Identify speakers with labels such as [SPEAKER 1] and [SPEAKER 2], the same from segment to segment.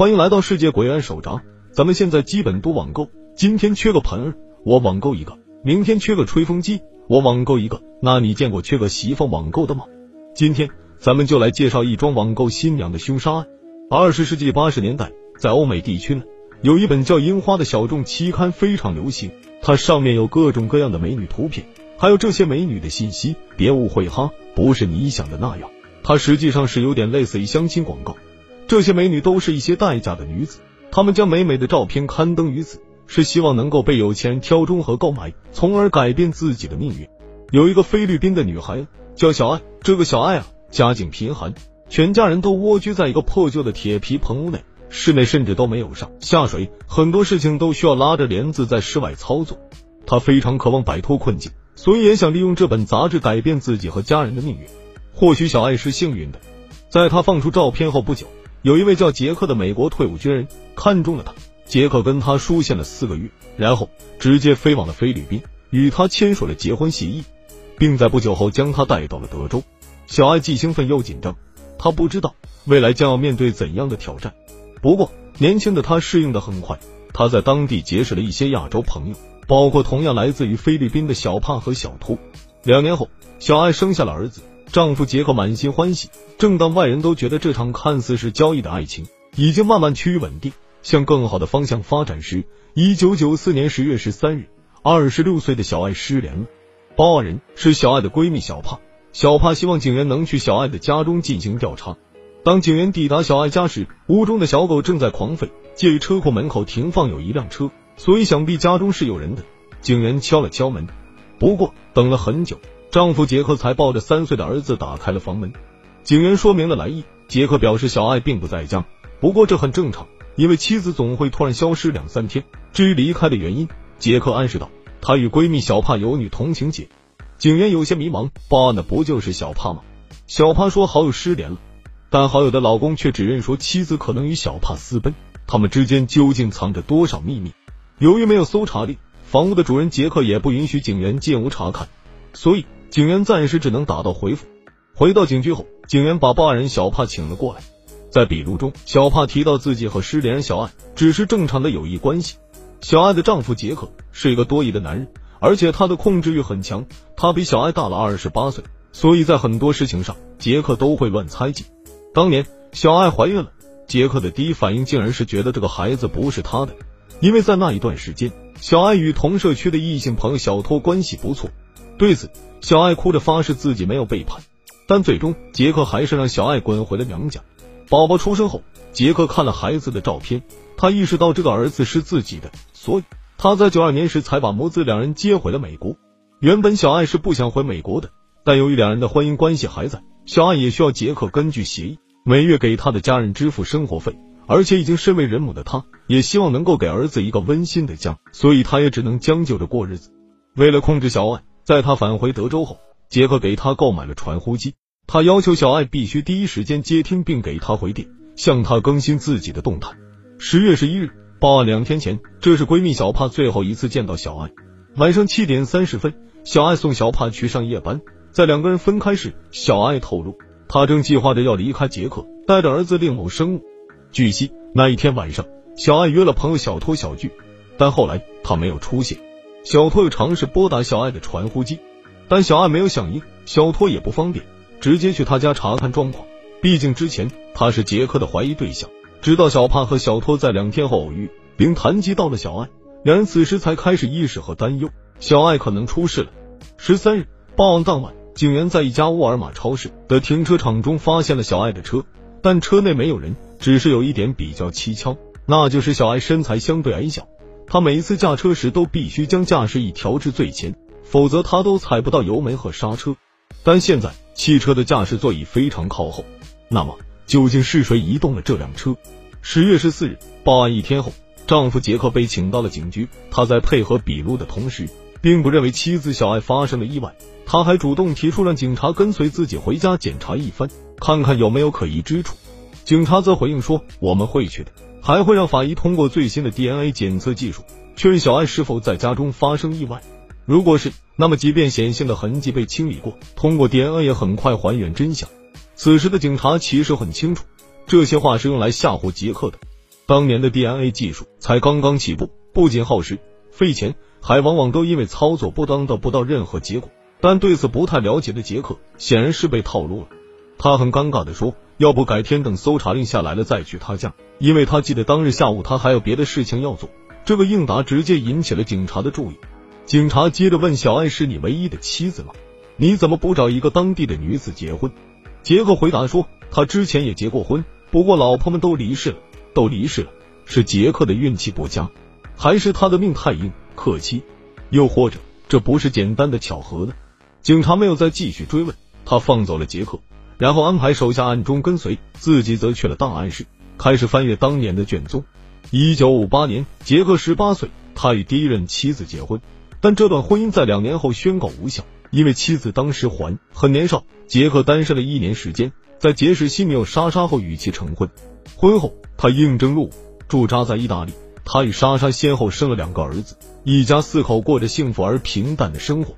[SPEAKER 1] 欢迎来到世界果园手札。咱们现在基本都网购，今天缺个盆儿，我网购一个；明天缺个吹风机，我网购一个。那你见过缺个媳妇网购的吗？今天咱们就来介绍一桩网购新娘的凶杀案。二十世纪八十年代，在欧美地区呢，有一本叫《樱花》的小众期刊非常流行，它上面有各种各样的美女图片，还有这些美女的信息。别误会哈，不是你想的那样，它实际上是有点类似于相亲广告。这些美女都是一些待嫁的女子，她们将美美的照片刊登于此，是希望能够被有钱人挑中和购买，从而改变自己的命运。有一个菲律宾的女孩叫小爱，这个小爱啊，家境贫寒，全家人都蜗居在一个破旧的铁皮棚屋内，室内甚至都没有上下水，很多事情都需要拉着帘子在室外操作。她非常渴望摆脱困境，所以也想利用这本杂志改变自己和家人的命运。或许小爱是幸运的，在她放出照片后不久。有一位叫杰克的美国退伍军人看中了他，杰克跟他书信了四个月，然后直接飞往了菲律宾，与他签署了结婚协议，并在不久后将他带到了德州。小爱既兴奋又紧张，他不知道未来将要面对怎样的挑战。不过年轻的他适应的很快，他在当地结识了一些亚洲朋友，包括同样来自于菲律宾的小帕和小秃。两年后，小爱生下了儿子。丈夫杰克满心欢喜。正当外人都觉得这场看似是交易的爱情已经慢慢趋于稳定，向更好的方向发展时，一九九四年十月十三日，二十六岁的小爱失联了。报案人是小爱的闺蜜小帕。小帕希望警员能去小爱的家中进行调查。当警员抵达小爱家时，屋中的小狗正在狂吠。介于车库门口停放有一辆车，所以想必家中是有人的。警员敲了敲门，不过等了很久。丈夫杰克才抱着三岁的儿子打开了房门，警员说明了来意。杰克表示小爱并不在家，不过这很正常，因为妻子总会突然消失两三天。至于离开的原因，杰克暗示道他与闺蜜小帕有女同情姐。警员有些迷茫，报案的不就是小帕吗？小帕说好友失联了，但好友的老公却指认说妻子可能与小帕私奔，他们之间究竟藏着多少秘密？由于没有搜查令，房屋的主人杰克也不允许警员进屋查看，所以。警员暂时只能打道回府。回到警局后，警员把报案人小帕请了过来。在笔录中，小帕提到自己和失联人小爱只是正常的友谊关系。小爱的丈夫杰克是一个多疑的男人，而且他的控制欲很强。他比小爱大了二十八岁，所以在很多事情上，杰克都会乱猜忌。当年小爱怀孕了，杰克的第一反应竟然是觉得这个孩子不是他的，因为在那一段时间，小爱与同社区的异性朋友小托关系不错。对此，小爱哭着发誓自己没有背叛，但最终杰克还是让小爱滚回了娘家。宝宝出生后，杰克看了孩子的照片，他意识到这个儿子是自己的，所以他在九二年时才把母子两人接回了美国。原本小爱是不想回美国的，但由于两人的婚姻关系还在，小爱也需要杰克根据协议每月给他的家人支付生活费，而且已经身为人母的他，也希望能够给儿子一个温馨的家，所以他也只能将就着过日子。为了控制小爱。在他返回德州后，杰克给他购买了传呼机。他要求小爱必须第一时间接听，并给他回电，向他更新自己的动态。十月十一日，报案两天前，这是闺蜜小帕最后一次见到小爱。晚上七点三十分，小爱送小帕去上夜班。在两个人分开时，小爱透露，她正计划着要离开杰克，带着儿子另谋生路。据悉，那一天晚上，小爱约了朋友小托小聚，但后来他没有出现。小托又尝试拨打小爱的传呼机，但小爱没有响应。小托也不方便，直接去他家查看状况。毕竟之前他是杰克的怀疑对象。直到小帕和小托在两天后偶遇，并谈及到了小爱，两人此时才开始意识和担忧，小爱可能出事了。十三日报案当晚，警员在一家沃尔玛超市的停车场中发现了小爱的车，但车内没有人，只是有一点比较蹊跷，那就是小爱身材相对矮小。他每一次驾车时都必须将驾驶椅调至最前，否则他都踩不到油门和刹车。但现在汽车的驾驶座椅非常靠后，那么究竟是谁移动了这辆车？十月十四日报案一天后，丈夫杰克被请到了警局。他在配合笔录的同时，并不认为妻子小爱发生了意外，他还主动提出让警察跟随自己回家检查一番，看看有没有可疑之处。警察则回应说：“我们会去的。”还会让法医通过最新的 DNA 检测技术确认小爱是否在家中发生意外。如果是，那么即便显性的痕迹被清理过，通过 DNA 也很快还原真相。此时的警察其实很清楚，这些话是用来吓唬杰克的。当年的 DNA 技术才刚刚起步，不仅耗时费钱，还往往都因为操作不当得不到任何结果。但对此不太了解的杰克显然是被套路了。他很尴尬的说：“要不改天等搜查令下来了再去他家，因为他记得当日下午他还有别的事情要做。”这个应答直接引起了警察的注意。警察接着问：“小艾是你唯一的妻子吗？你怎么不找一个当地的女子结婚？”杰克回答说：“他之前也结过婚，不过老婆们都离世了。”都离世了，是杰克的运气不佳，还是他的命太硬可惜？又或者这不是简单的巧合呢？警察没有再继续追问，他放走了杰克，然后安排手下暗中跟随，自己则去了档案室，开始翻阅当年的卷宗。一九五八年，杰克十八岁，他与第一任妻子结婚，但这段婚姻在两年后宣告无效，因为妻子当时还很年少。杰克单身了一年时间，在结识新女友莎莎后与其成婚。婚后。他应征入伍，驻扎在意大利。他与莎莎先后生了两个儿子，一家四口过着幸福而平淡的生活。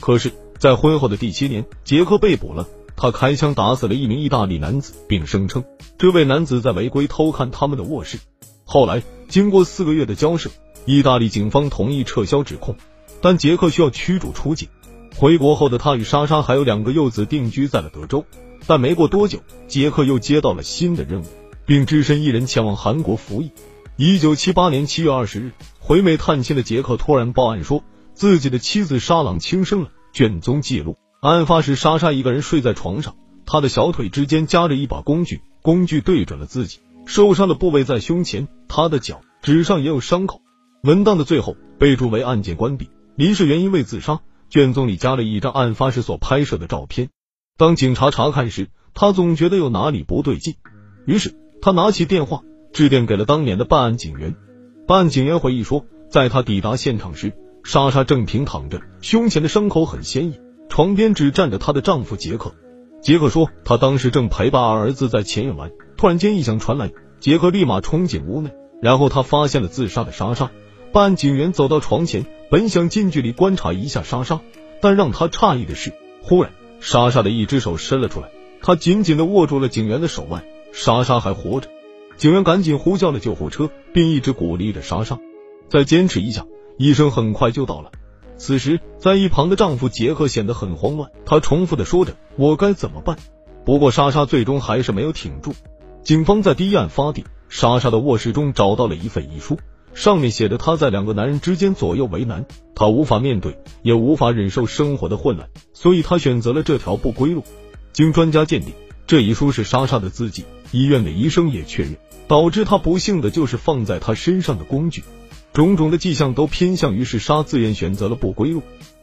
[SPEAKER 1] 可是，在婚后的第七年，杰克被捕了。他开枪打死了一名意大利男子，并声称这位男子在违规偷看他们的卧室。后来，经过四个月的交涉，意大利警方同意撤销指控，但杰克需要驱逐出境。回国后的他与莎莎还有两个幼子定居在了德州。但没过多久，杰克又接到了新的任务。并只身一人前往韩国服役。一九七八年七月二十日，回美探亲的杰克突然报案说，自己的妻子沙朗轻生了。卷宗记录，案发时莎莎一个人睡在床上，她的小腿之间夹着一把工具，工具对准了自己，受伤的部位在胸前，她的脚趾上也有伤口。文档的最后备注为案件关闭，离世原因为自杀。卷宗里加了一张案发时所拍摄的照片。当警察查看时，他总觉得有哪里不对劲，于是。他拿起电话，致电给了当年的办案警员。办案警员回忆说，在他抵达现场时，莎莎正平躺着，胸前的伤口很鲜艳，床边只站着她的丈夫杰克。杰克说，他当时正陪伴儿子在前院玩，突然间异响传来，杰克立马冲进屋内，然后他发现了自杀的莎莎。办案警员走到床前，本想近距离观察一下莎莎，但让他诧异的是，忽然莎莎的一只手伸了出来，他紧紧的握住了警员的手腕。莎莎还活着，警员赶紧呼叫了救护车，并一直鼓励着莎莎再坚持一下。医生很快就到了。此时，在一旁的丈夫杰克显得很慌乱，他重复的说着：“我该怎么办？”不过，莎莎最终还是没有挺住。警方在第一案发地莎莎的卧室中找到了一份遗书，上面写着她在两个男人之间左右为难，她无法面对，也无法忍受生活的混乱，所以她选择了这条不归路。经专家鉴定。这一书是莎莎的字迹，医院的医生也确认，导致她不幸的就是放在她身上的工具，种种的迹象都偏向于是莎自愿选择了不归路。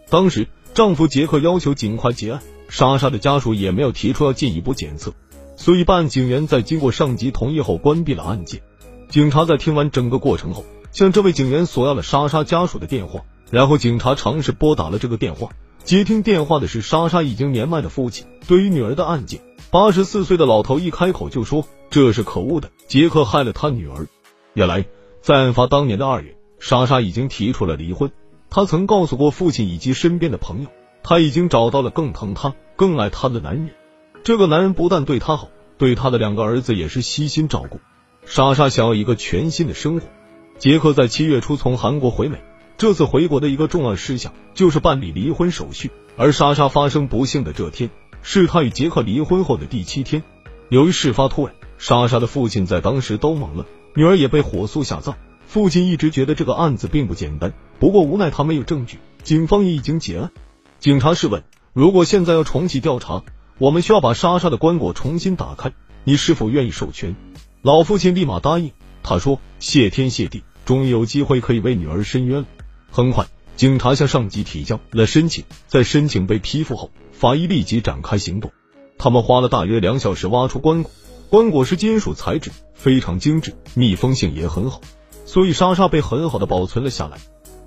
[SPEAKER 1] 当时丈夫杰克要求尽快结案，莎莎的家属也没有提出要进一步检测，所以办案警员在经过上级同意后关闭了案件。警察在听完整个过程后，向这位警员索要了莎莎家属的电话，然后警察尝试拨打了这个电话，接听电话的是莎莎已经年迈的父亲。对于女儿的案件。八十四岁的老头一开口就说：“这是可恶的，杰克害了他女儿。”原来，在案发当年的二月，莎莎已经提出了离婚。她曾告诉过父亲以及身边的朋友，她已经找到了更疼她、更爱她的男人。这个男人不但对她好，对她的两个儿子也是悉心照顾。莎莎想要一个全新的生活。杰克在七月初从韩国回美，这次回国的一个重要事项就是办理离婚手续。而莎莎发生不幸的这天。是他与杰克离婚后的第七天。由于事发突然，莎莎的父亲在当时都懵了，女儿也被火速下葬。父亲一直觉得这个案子并不简单，不过无奈他没有证据，警方也已经结案。警察试问：如果现在要重启调查，我们需要把莎莎的棺椁重新打开，你是否愿意授权？老父亲立马答应。他说：谢天谢地，终于有机会可以为女儿伸冤了。很快，警察向上级提交了申请，在申请被批复后。法医立即展开行动，他们花了大约两小时挖出棺椁。棺椁是金属材质，非常精致，密封性也很好，所以莎莎被很好的保存了下来。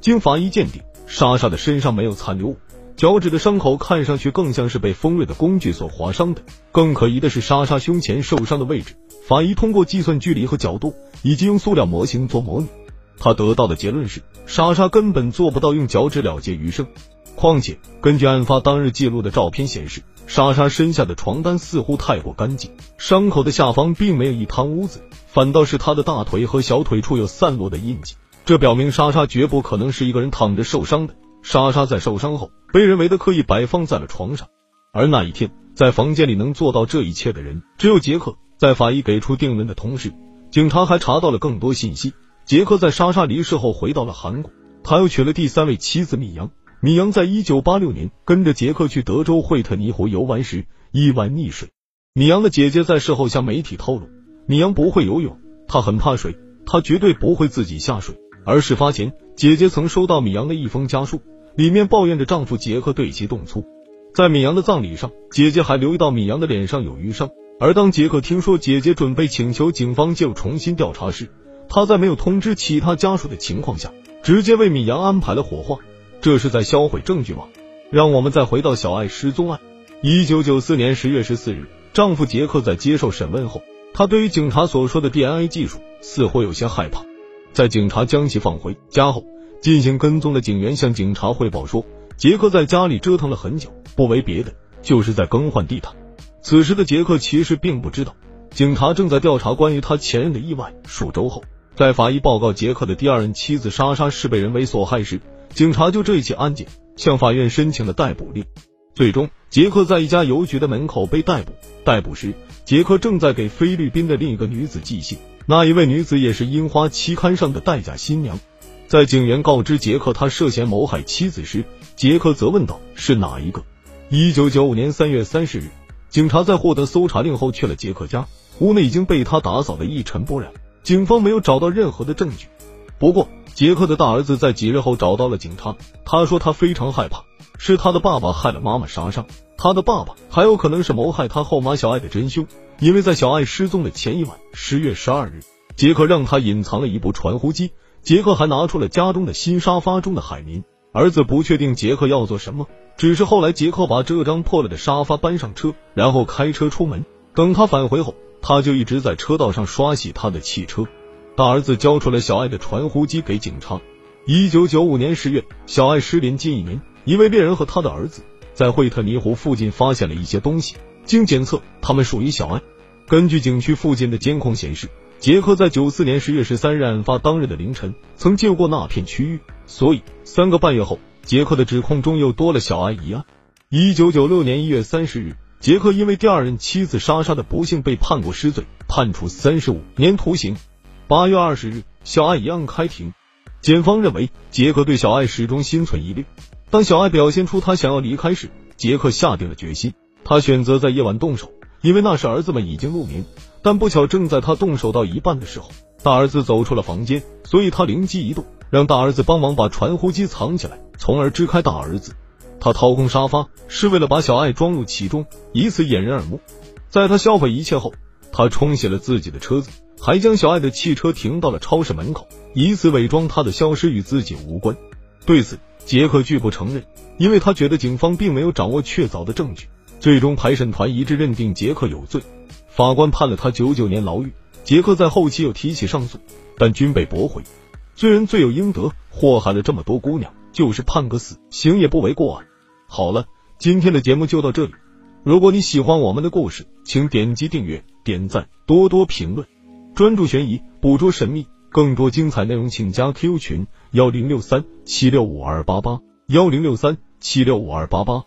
[SPEAKER 1] 经法医鉴定，莎莎的身上没有残留物，脚趾的伤口看上去更像是被锋锐的工具所划伤的。更可疑的是莎莎胸前受伤的位置，法医通过计算距离和角度，以及用塑料模型做模拟，他得到的结论是莎莎根本做不到用脚趾了结余生。况且，根据案发当日记录的照片显示，莎莎身下的床单似乎太过干净，伤口的下方并没有一滩污渍，反倒是她的大腿和小腿处有散落的印记，这表明莎莎绝不可能是一个人躺着受伤的。莎莎在受伤后被人为的刻意摆放在了床上，而那一天在房间里能做到这一切的人只有杰克。在法医给出定论的同时，警察还查到了更多信息。杰克在莎莎离世后回到了韩国，他又娶了第三位妻子米阳。米扬在一九八六年跟着杰克去德州惠特尼湖游玩时意外溺水。米扬的姐姐在事后向媒体透露，米扬不会游泳，她很怕水，她绝对不会自己下水。而事发前，姐姐曾收到米扬的一封家书，里面抱怨着丈夫杰克对其动粗。在米扬的葬礼上，姐姐还留意到米扬的脸上有淤伤。而当杰克听说姐姐准备请求警方介入重新调查时，他在没有通知其他家属的情况下，直接为米扬安排了火化，这是在销毁证据吗？让我们再回到小爱失踪案。一九九四年十月十四日，丈夫杰克在接受审问后，他对于警察所说的 DNA 技术似乎有些害怕。在警察将其放回家后，进行跟踪的警员向警察汇报说，杰克在家里折腾了很久，不为别的，就是在更换地毯。此时的杰克其实并不知道，警察正在调查关于他前任的意外。数周后。在法医报告杰克的第二任妻子莎莎是被人为所害时，警察就这起案件向法院申请了逮捕令。最终，杰克在一家邮局的门口被逮捕。逮捕时，杰克正在给菲律宾的另一个女子寄信，那一位女子也是樱花期刊上的待嫁新娘。在警员告知杰克他涉嫌谋害妻子时，杰克则问道：“是哪一个？”一九九五年三月三十日，警察在获得搜查令后去了杰克家，屋内已经被他打扫的一尘不染。警方没有找到任何的证据，不过杰克的大儿子在几日后找到了警察，他说他非常害怕，是他的爸爸害了妈妈莎莎，他的爸爸还有可能是谋害他后妈小爱的真凶，因为在小爱失踪的前一晚，十月十二日，杰克让他隐藏了一部传呼机，杰克还拿出了家中的新沙发中的海绵，儿子不确定杰克要做什么，只是后来杰克把这张破了的沙发搬上车，然后开车出门，等他返回后。他就一直在车道上刷洗他的汽车。大儿子交出了小爱的传呼机给警察。一九九五年十月，小爱失联近一年，一位猎人和他的儿子在惠特尼湖附近发现了一些东西，经检测，他们属于小爱。根据景区附近的监控显示，杰克在九四年十月十三日案发当日的凌晨曾经过那片区域，所以三个半月后，杰克的指控中又多了小爱一案。一九九六年一月三十日。杰克因为第二任妻子莎莎的不幸被判过失罪，判处三十五年徒刑。八月二十日，小爱一案开庭，检方认为杰克对小爱始终心存疑虑。当小爱表现出他想要离开时，杰克下定了决心。他选择在夜晚动手，因为那时儿子们已经入眠。但不巧，正在他动手到一半的时候，大儿子走出了房间，所以他灵机一动，让大儿子帮忙把传呼机藏起来，从而支开大儿子。他掏空沙发是为了把小爱装入其中，以此掩人耳目。在他销毁一切后，他冲洗了自己的车子，还将小爱的汽车停到了超市门口，以此伪装他的消失与自己无关。对此，杰克拒不承认，因为他觉得警方并没有掌握确凿的证据。最终，陪审团一致认定杰克有罪，法官判了他九九年牢狱。杰克在后期又提起上诉，但均被驳回。罪人罪有应得，祸害了这么多姑娘。就是判个死刑也不为过啊！好了，今天的节目就到这里。如果你喜欢我们的故事，请点击订阅、点赞、多多评论，专注悬疑，捕捉神秘。更多精彩内容，请加 Q 群：幺零六三七六五二八八，幺零六三七六五二八八。